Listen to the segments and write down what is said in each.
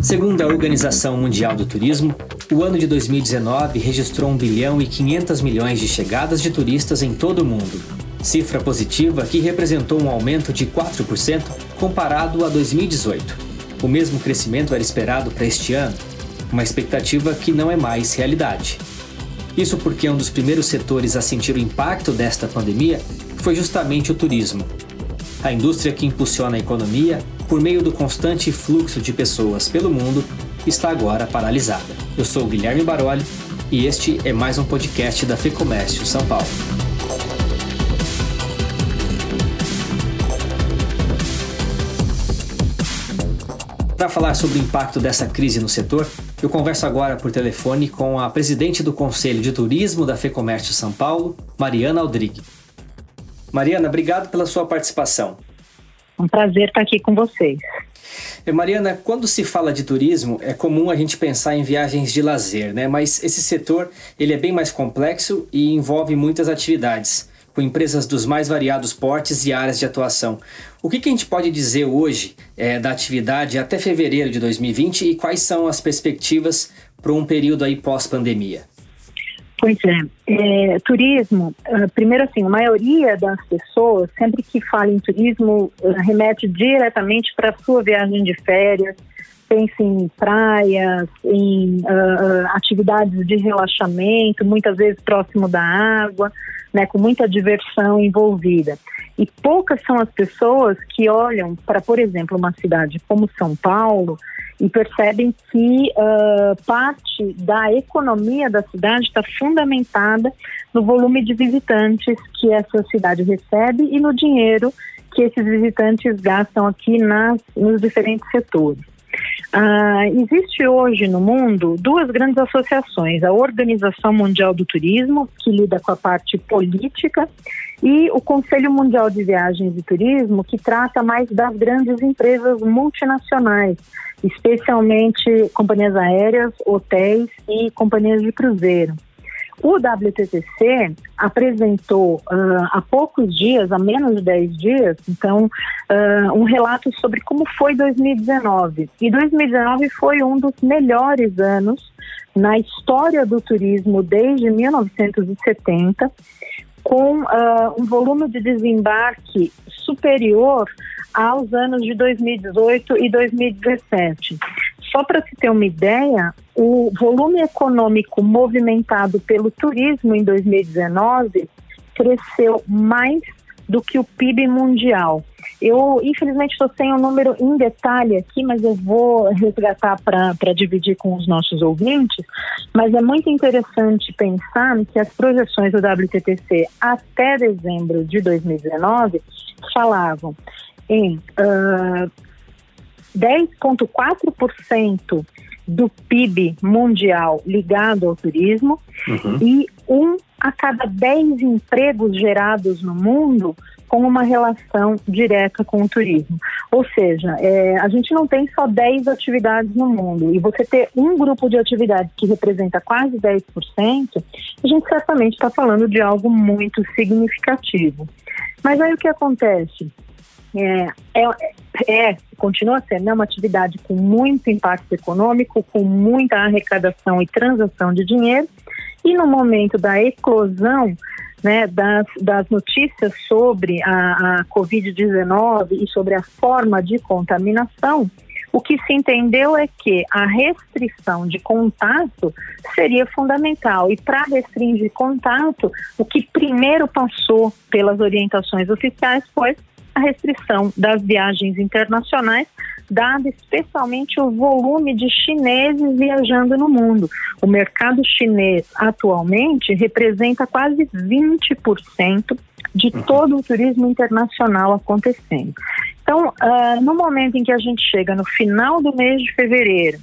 Segundo a Organização Mundial do Turismo, o ano de 2019 registrou 1 bilhão e 500 milhões de chegadas de turistas em todo o mundo. Cifra positiva que representou um aumento de 4% comparado a 2018. O mesmo crescimento era esperado para este ano, uma expectativa que não é mais realidade. Isso porque um dos primeiros setores a sentir o impacto desta pandemia foi justamente o turismo. A indústria que impulsiona a economia por meio do constante fluxo de pessoas pelo mundo está agora paralisada. Eu sou Guilherme Baroli e este é mais um podcast da FEComércio São Paulo. Para falar sobre o impacto dessa crise no setor, eu converso agora por telefone com a presidente do Conselho de Turismo da FEComércio São Paulo, Mariana Aldrigue. Mariana, obrigado pela sua participação. Um prazer estar aqui com vocês. Eh, Mariana, quando se fala de turismo, é comum a gente pensar em viagens de lazer, né? Mas esse setor ele é bem mais complexo e envolve muitas atividades, com empresas dos mais variados portes e áreas de atuação. O que, que a gente pode dizer hoje é, da atividade até fevereiro de 2020 e quais são as perspectivas para um período aí pós-pandemia? Pois é, é turismo, uh, primeiro assim, a maioria das pessoas, sempre que fala em turismo, uh, remete diretamente para a sua viagem de férias, pensa em praias, em uh, atividades de relaxamento, muitas vezes próximo da água, né, com muita diversão envolvida. E poucas são as pessoas que olham para, por exemplo, uma cidade como São Paulo e percebem que uh, parte da economia da cidade está fundamentada no volume de visitantes que essa cidade recebe e no dinheiro que esses visitantes gastam aqui nas, nos diferentes setores. Ah, existe hoje no mundo duas grandes associações: a Organização Mundial do Turismo, que lida com a parte política, e o Conselho Mundial de Viagens e Turismo, que trata mais das grandes empresas multinacionais, especialmente companhias aéreas, hotéis e companhias de cruzeiro. O WTTC apresentou uh, há poucos dias, há menos de 10 dias, então, uh, um relato sobre como foi 2019. E 2019 foi um dos melhores anos na história do turismo desde 1970, com uh, um volume de desembarque superior aos anos de 2018 e 2017. Só para se ter uma ideia, o volume econômico movimentado pelo turismo em 2019 cresceu mais do que o PIB mundial. Eu, infelizmente, estou sem o um número em detalhe aqui, mas eu vou resgatar para dividir com os nossos ouvintes. Mas é muito interessante pensar que as projeções do WTTC até dezembro de 2019 falavam em uh, 10,4% do PIB mundial ligado ao turismo uhum. e um a cada 10 empregos gerados no mundo com uma relação direta com o turismo. Ou seja, é, a gente não tem só 10 atividades no mundo, e você ter um grupo de atividades que representa quase 10%, a gente certamente está falando de algo muito significativo. Mas aí o que acontece? É, é, é, continua sendo uma atividade com muito impacto econômico, com muita arrecadação e transação de dinheiro, e no momento da eclosão né, das, das notícias sobre a, a Covid-19 e sobre a forma de contaminação, o que se entendeu é que a restrição de contato seria fundamental. E para restringir contato, o que primeiro passou pelas orientações oficiais foi a restrição das viagens internacionais, dado especialmente o volume de chineses viajando no mundo. O mercado chinês atualmente representa quase 20% de uhum. todo o turismo internacional acontecendo. Então, uh, no momento em que a gente chega no final do mês de fevereiro,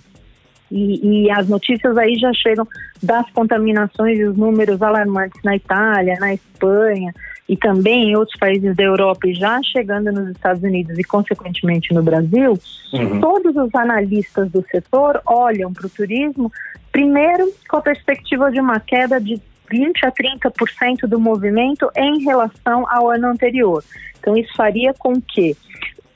e, e, as notícias aí já chegam das contaminações e os números alarmantes na Itália, na Espanha, e também em outros países da Europa e já chegando nos Estados Unidos e, consequentemente, no Brasil, uhum. todos os analistas do setor olham para o turismo, primeiro, com a perspectiva de uma queda de 20 a 30% do movimento em relação ao ano anterior. Então, isso faria com que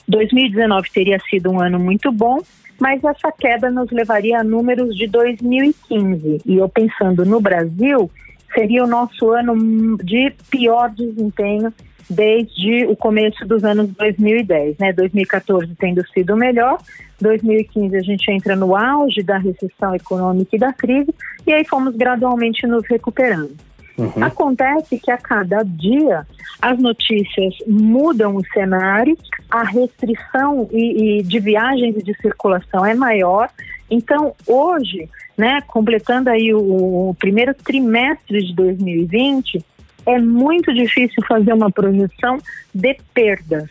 2019 teria sido um ano muito bom, mas essa queda nos levaria a números de 2015. E eu pensando no Brasil, seria o nosso ano de pior desempenho desde o começo dos anos 2010, né? 2014 tendo sido melhor, 2015 a gente entra no auge da recessão econômica e da crise e aí fomos gradualmente nos recuperando. Uhum. Acontece que a cada dia as notícias mudam o cenário, a restrição e, e de viagens e de circulação é maior. Então, hoje, né, completando aí o, o primeiro trimestre de 2020, é muito difícil fazer uma projeção de perdas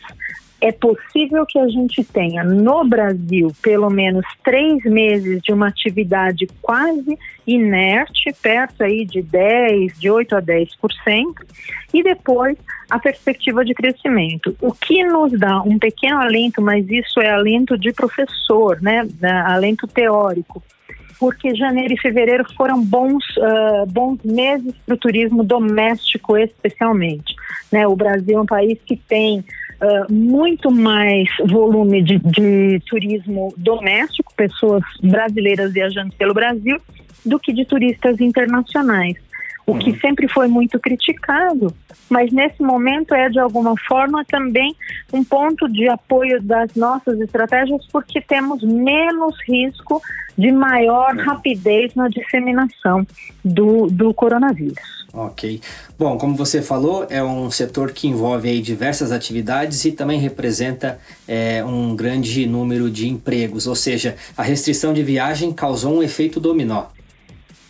é possível que a gente tenha no Brasil pelo menos três meses de uma atividade quase inerte, perto aí de 10, de 8 a 10%, e depois a perspectiva de crescimento. O que nos dá um pequeno alento, mas isso é alento de professor, né, alento teórico, porque janeiro e fevereiro foram bons, uh, bons meses para o turismo doméstico, especialmente. Né? O Brasil é um país que tem muito mais volume de, de turismo doméstico, pessoas brasileiras viajando pelo Brasil, do que de turistas internacionais o que uhum. sempre foi muito criticado, mas nesse momento é de alguma forma também um ponto de apoio das nossas estratégias, porque temos menos risco de maior é. rapidez na disseminação do, do coronavírus. Ok. Bom, como você falou, é um setor que envolve aí diversas atividades e também representa é, um grande número de empregos, ou seja, a restrição de viagem causou um efeito dominó.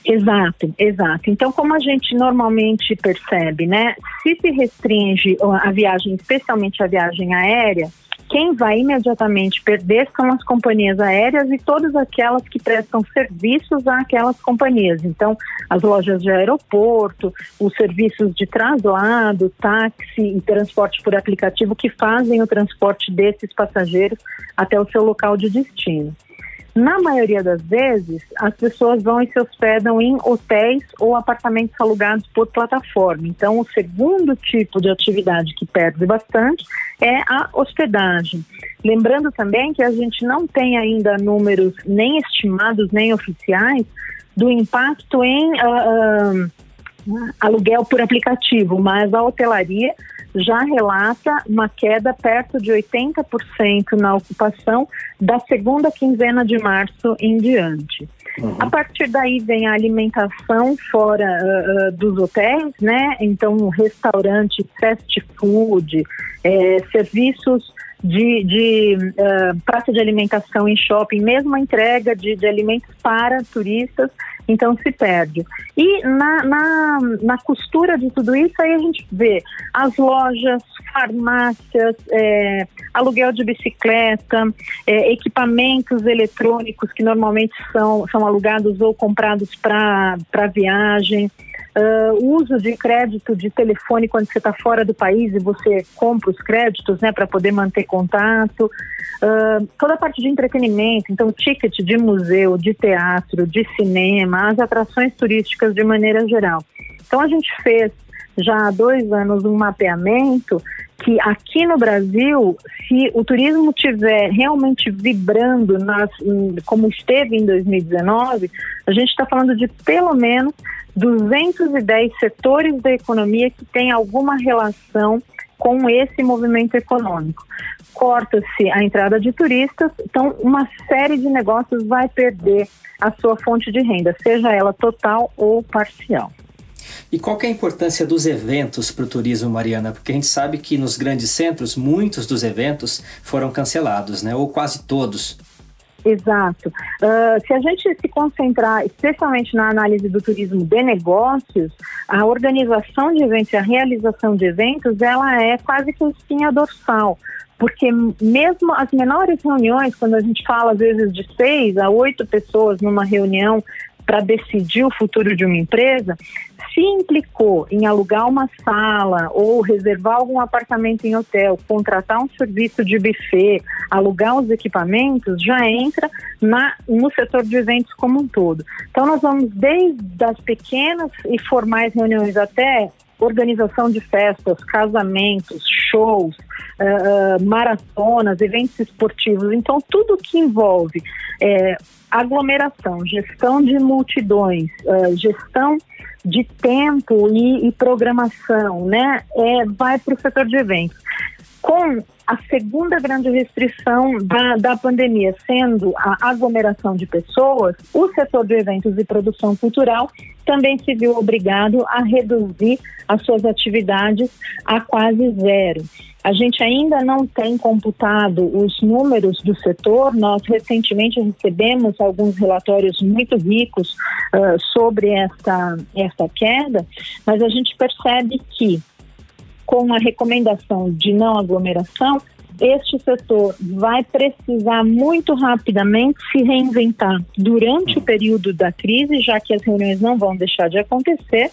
Exato, exato. Então, como a gente normalmente percebe, né, se se restringe a viagem, especialmente a viagem aérea, quem vai imediatamente perder são as companhias aéreas e todas aquelas que prestam serviços àquelas companhias. Então, as lojas de aeroporto, os serviços de traslado, táxi e transporte por aplicativo que fazem o transporte desses passageiros até o seu local de destino. Na maioria das vezes, as pessoas vão e se hospedam em hotéis ou apartamentos alugados por plataforma. Então, o segundo tipo de atividade que perde bastante é a hospedagem. Lembrando também que a gente não tem ainda números nem estimados nem oficiais do impacto em uh, uh, aluguel por aplicativo, mas a hotelaria já relata uma queda perto de 80% na ocupação da segunda quinzena de março em diante. Uhum. A partir daí vem a alimentação fora uh, dos hotéis, né? Então, restaurante, fast food, é, serviços de, de uh, praça de alimentação em shopping, mesmo a entrega de, de alimentos para turistas, então se perde. E na, na, na, costura de tudo isso, aí a gente vê as lojas, farmácias, é, aluguel de bicicleta, é, equipamentos eletrônicos que normalmente são, são alugados ou comprados para viagem. Uh, uso de crédito de telefone quando você está fora do país e você compra os créditos né, para poder manter contato. Uh, toda a parte de entretenimento, então ticket de museu, de teatro, de cinema, as atrações turísticas de maneira geral. Então a gente fez já há dois anos um mapeamento que aqui no Brasil, se o turismo tiver realmente vibrando nas, como esteve em 2019, a gente está falando de pelo menos 210 setores da economia que têm alguma relação com esse movimento econômico. Corta-se a entrada de turistas, então uma série de negócios vai perder a sua fonte de renda, seja ela total ou parcial. E qual é a importância dos eventos para o turismo, Mariana? Porque a gente sabe que nos grandes centros, muitos dos eventos foram cancelados, né? ou quase todos. Exato. Uh, se a gente se concentrar especialmente na análise do turismo de negócios, a organização de eventos a realização de eventos, ela é quase que espinha dorsal. Porque mesmo as menores reuniões, quando a gente fala às vezes de seis a oito pessoas numa reunião para decidir o futuro de uma empresa, se implicou em alugar uma sala ou reservar algum apartamento em hotel, contratar um serviço de buffet, alugar os equipamentos, já entra na, no setor de eventos como um todo. Então, nós vamos desde as pequenas e formais reuniões até organização de festas, casamentos, shows, uh, maratonas, eventos esportivos. Então, tudo que envolve é, aglomeração, gestão de multidões, uh, gestão de tempo e, e programação, né, é, vai para o setor de eventos. Com a segunda grande restrição da, da pandemia sendo a aglomeração de pessoas, o setor de eventos e produção cultural também se viu obrigado a reduzir as suas atividades a quase zero. A gente ainda não tem computado os números do setor. Nós recentemente recebemos alguns relatórios muito ricos uh, sobre esta, esta queda, mas a gente percebe que com a recomendação de não aglomeração, este setor vai precisar muito rapidamente se reinventar durante o período da crise, já que as reuniões não vão deixar de acontecer,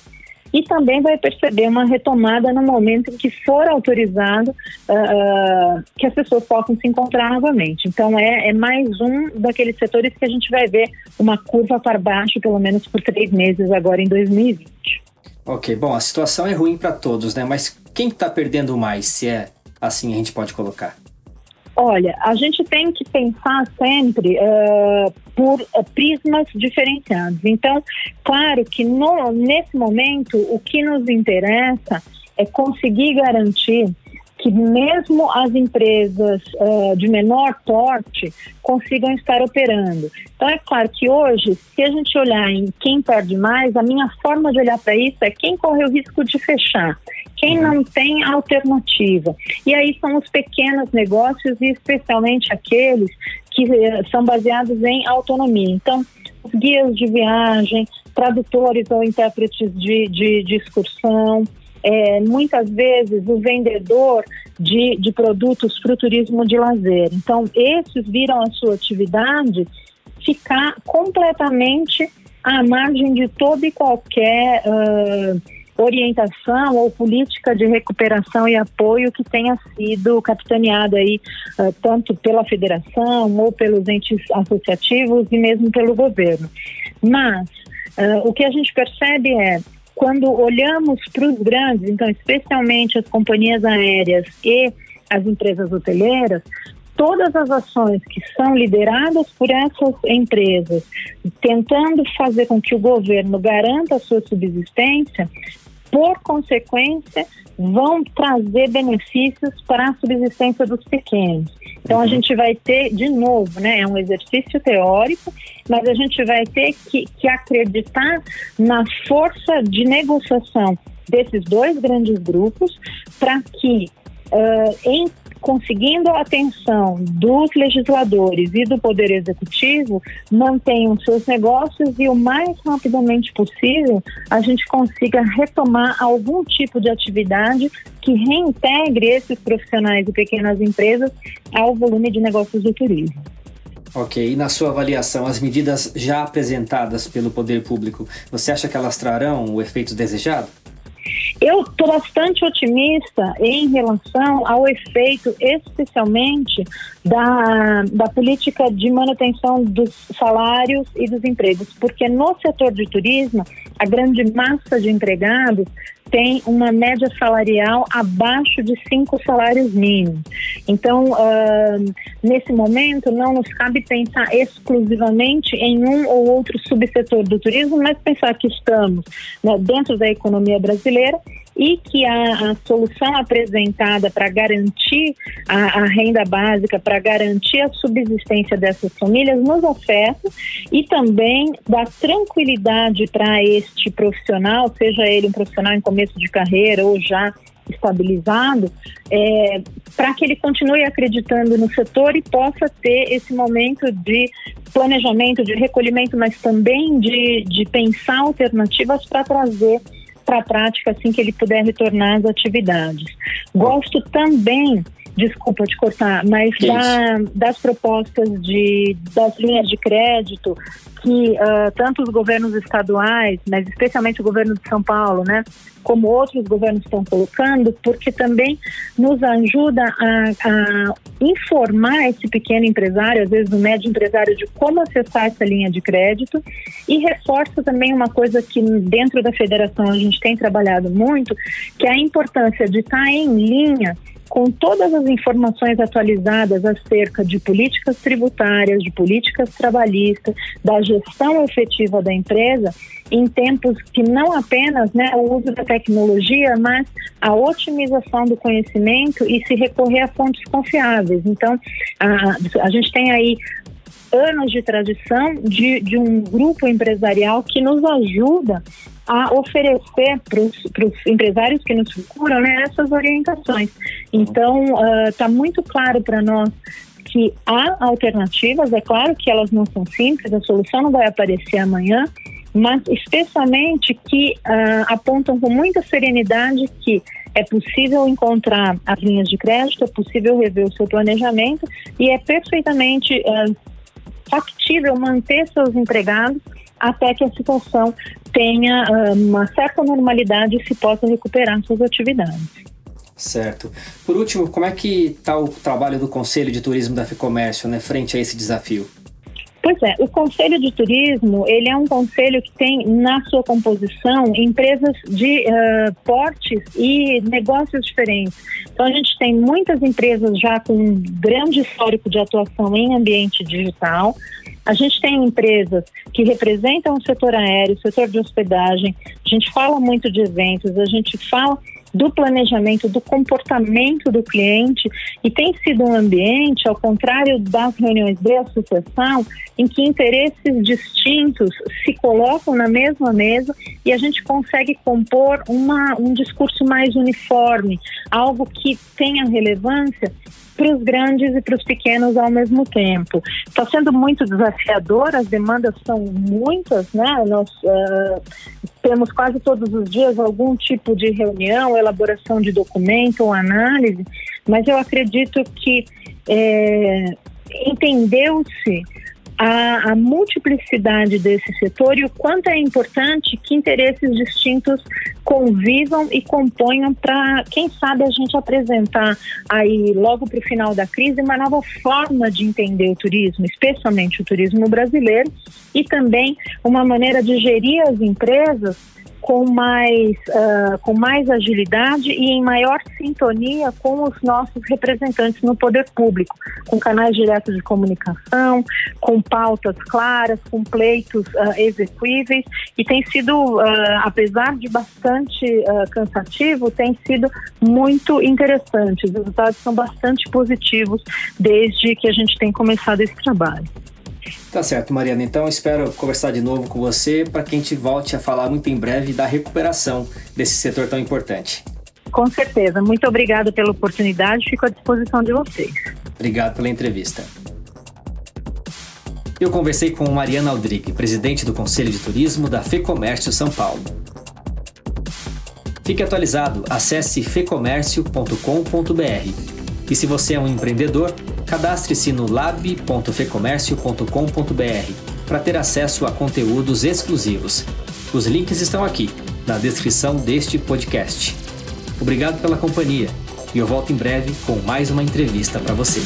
e também vai perceber uma retomada no momento em que for autorizado uh, que as pessoas possam se encontrar novamente. Então, é, é, mais um daqueles setores que a gente vai ver uma curva para baixo, pelo menos por três meses agora em 2020. Ok, bom, a situação é ruim para todos, né? Mas quem está perdendo mais, se é assim a gente pode colocar? Olha, a gente tem que pensar sempre uh, por uh, prismas diferenciados. Então, claro que no, nesse momento o que nos interessa é conseguir garantir que mesmo as empresas uh, de menor porte consigam estar operando. Então é claro que hoje, se a gente olhar em quem perde mais, a minha forma de olhar para isso é quem corre o risco de fechar, quem não tem alternativa. E aí são os pequenos negócios e especialmente aqueles que uh, são baseados em autonomia. Então, os guias de viagem, tradutores ou intérpretes de, de, de excursão, é, muitas vezes o vendedor de, de produtos para o turismo de lazer. Então, esses viram a sua atividade ficar completamente à margem de toda e qualquer uh, orientação ou política de recuperação e apoio que tenha sido capitaneada aí uh, tanto pela federação ou pelos entes associativos e mesmo pelo governo. Mas uh, o que a gente percebe é quando olhamos para os grandes, então especialmente as companhias aéreas e as empresas hoteleiras, todas as ações que são lideradas por essas empresas, tentando fazer com que o governo garanta a sua subsistência, por consequência, vão trazer benefícios para a subsistência dos pequenos. Então a uhum. gente vai ter, de novo, né, é um exercício teórico, mas a gente vai ter que, que acreditar na força de negociação desses dois grandes grupos para que, uh, em conseguindo a atenção dos legisladores e do Poder Executivo, mantenham seus negócios e o mais rapidamente possível a gente consiga retomar algum tipo de atividade que reintegre esses profissionais e pequenas empresas ao volume de negócios do turismo. Ok, e na sua avaliação, as medidas já apresentadas pelo poder público, você acha que elas trarão o efeito desejado? Eu estou bastante otimista em relação ao efeito, especialmente da, da política de manutenção dos salários e dos empregos, porque no setor de turismo, a grande massa de empregados tem uma média salarial abaixo de cinco salários mínimos. Então, uh, nesse momento, não nos cabe pensar exclusivamente em um ou outro subsetor do turismo, mas pensar que estamos né, dentro da economia brasileira e que a, a solução apresentada para garantir a, a, renda básica, para garantir a subsistência dessas famílias, nos oferta e também dá tranquilidade para este profissional, seja ele um profissional em começo de carreira ou já estabilizado, é, para que ele continue acreditando no setor e possa ter esse momento de planejamento, de recolhimento, mas também de, de pensar alternativas para trazer para a prática assim que ele puder retornar às atividades. Gosto também desculpa te cortar, mas da, das propostas de, das linhas de crédito que uh, tanto os governos estaduais, mas especialmente o governo de São Paulo, né, como outros governos estão colocando, porque também nos ajuda a, a informar esse pequeno empresário, às vezes o médio empresário, de como acessar essa linha de crédito e reforça também uma coisa que dentro da federação a gente tem trabalhado muito, que é a importância de estar em linha com todas as informações atualizadas acerca de políticas tributárias, de políticas trabalhistas, da gestão efetiva da empresa, em tempos que não apenas né, o uso da tecnologia, mas a otimização do conhecimento e se recorrer a fontes confiáveis. Então, a, a gente tem aí anos de tradição de, de um grupo empresarial que nos ajuda a oferecer para os empresários que nos procuram né, essas orientações. Então, está uh, muito claro para nós que há alternativas, é claro que elas não são simples, a solução não vai aparecer amanhã, mas especialmente que uh, apontam com muita serenidade que é possível encontrar as linhas de crédito, é possível rever o seu planejamento e é perfeitamente uh, factível manter seus empregados até que a situação tenha uh, uma certa normalidade e se possa recuperar suas atividades. Certo. Por último, como é que está o trabalho do Conselho de Turismo da FEComércio né, frente a esse desafio? Pois é, o Conselho de Turismo, ele é um conselho que tem na sua composição empresas de uh, portes e negócios diferentes. Então a gente tem muitas empresas já com um grande histórico de atuação em ambiente digital. A gente tem empresas que representam o setor aéreo, o setor de hospedagem. A gente fala muito de eventos, a gente fala do planejamento, do comportamento do cliente e tem sido um ambiente, ao contrário das reuniões de associação, em que interesses distintos se colocam na mesma mesa e a gente consegue compor uma, um discurso mais uniforme, algo que tenha relevância para os grandes e para os pequenos ao mesmo tempo. Está sendo muito desafiador, as demandas são muitas, né? Nós uh, temos quase todos os dias algum tipo de reunião, elaboração de documento ou análise, mas eu acredito que é, entendeu-se a, a, multiplicidade desse setor e o quanto é importante que interesses distintos convivam e componham para, quem sabe, a gente apresentar aí logo para o final da crise uma nova forma de entender o turismo, especialmente o turismo brasileiro, e também uma maneira de gerir as empresas com mais, uh, com mais agilidade e em maior sintonia com os nossos representantes no poder público, com canais diretos de comunicação, com pautas claras, com pleitos uh, execuíveis e tem sido, uh, apesar de bastante cansativo, tem sido muito interessante. Os resultados são bastante positivos desde que a gente tem começado esse trabalho. Tá certo, Mariana. Então espero conversar de novo com você para que a gente volte a falar muito em breve da recuperação desse setor tão importante. Com certeza. Muito obrigada pela oportunidade. Fico à disposição de vocês. Obrigado pela entrevista. Eu conversei com Mariana Aldrigue, presidente do Conselho de Turismo da FEComércio São Paulo. Fique atualizado, acesse fecomércio.com.br. E se você é um empreendedor, Cadastre-se no lab.fecomércio.com.br para ter acesso a conteúdos exclusivos. Os links estão aqui, na descrição deste podcast. Obrigado pela companhia e eu volto em breve com mais uma entrevista para você.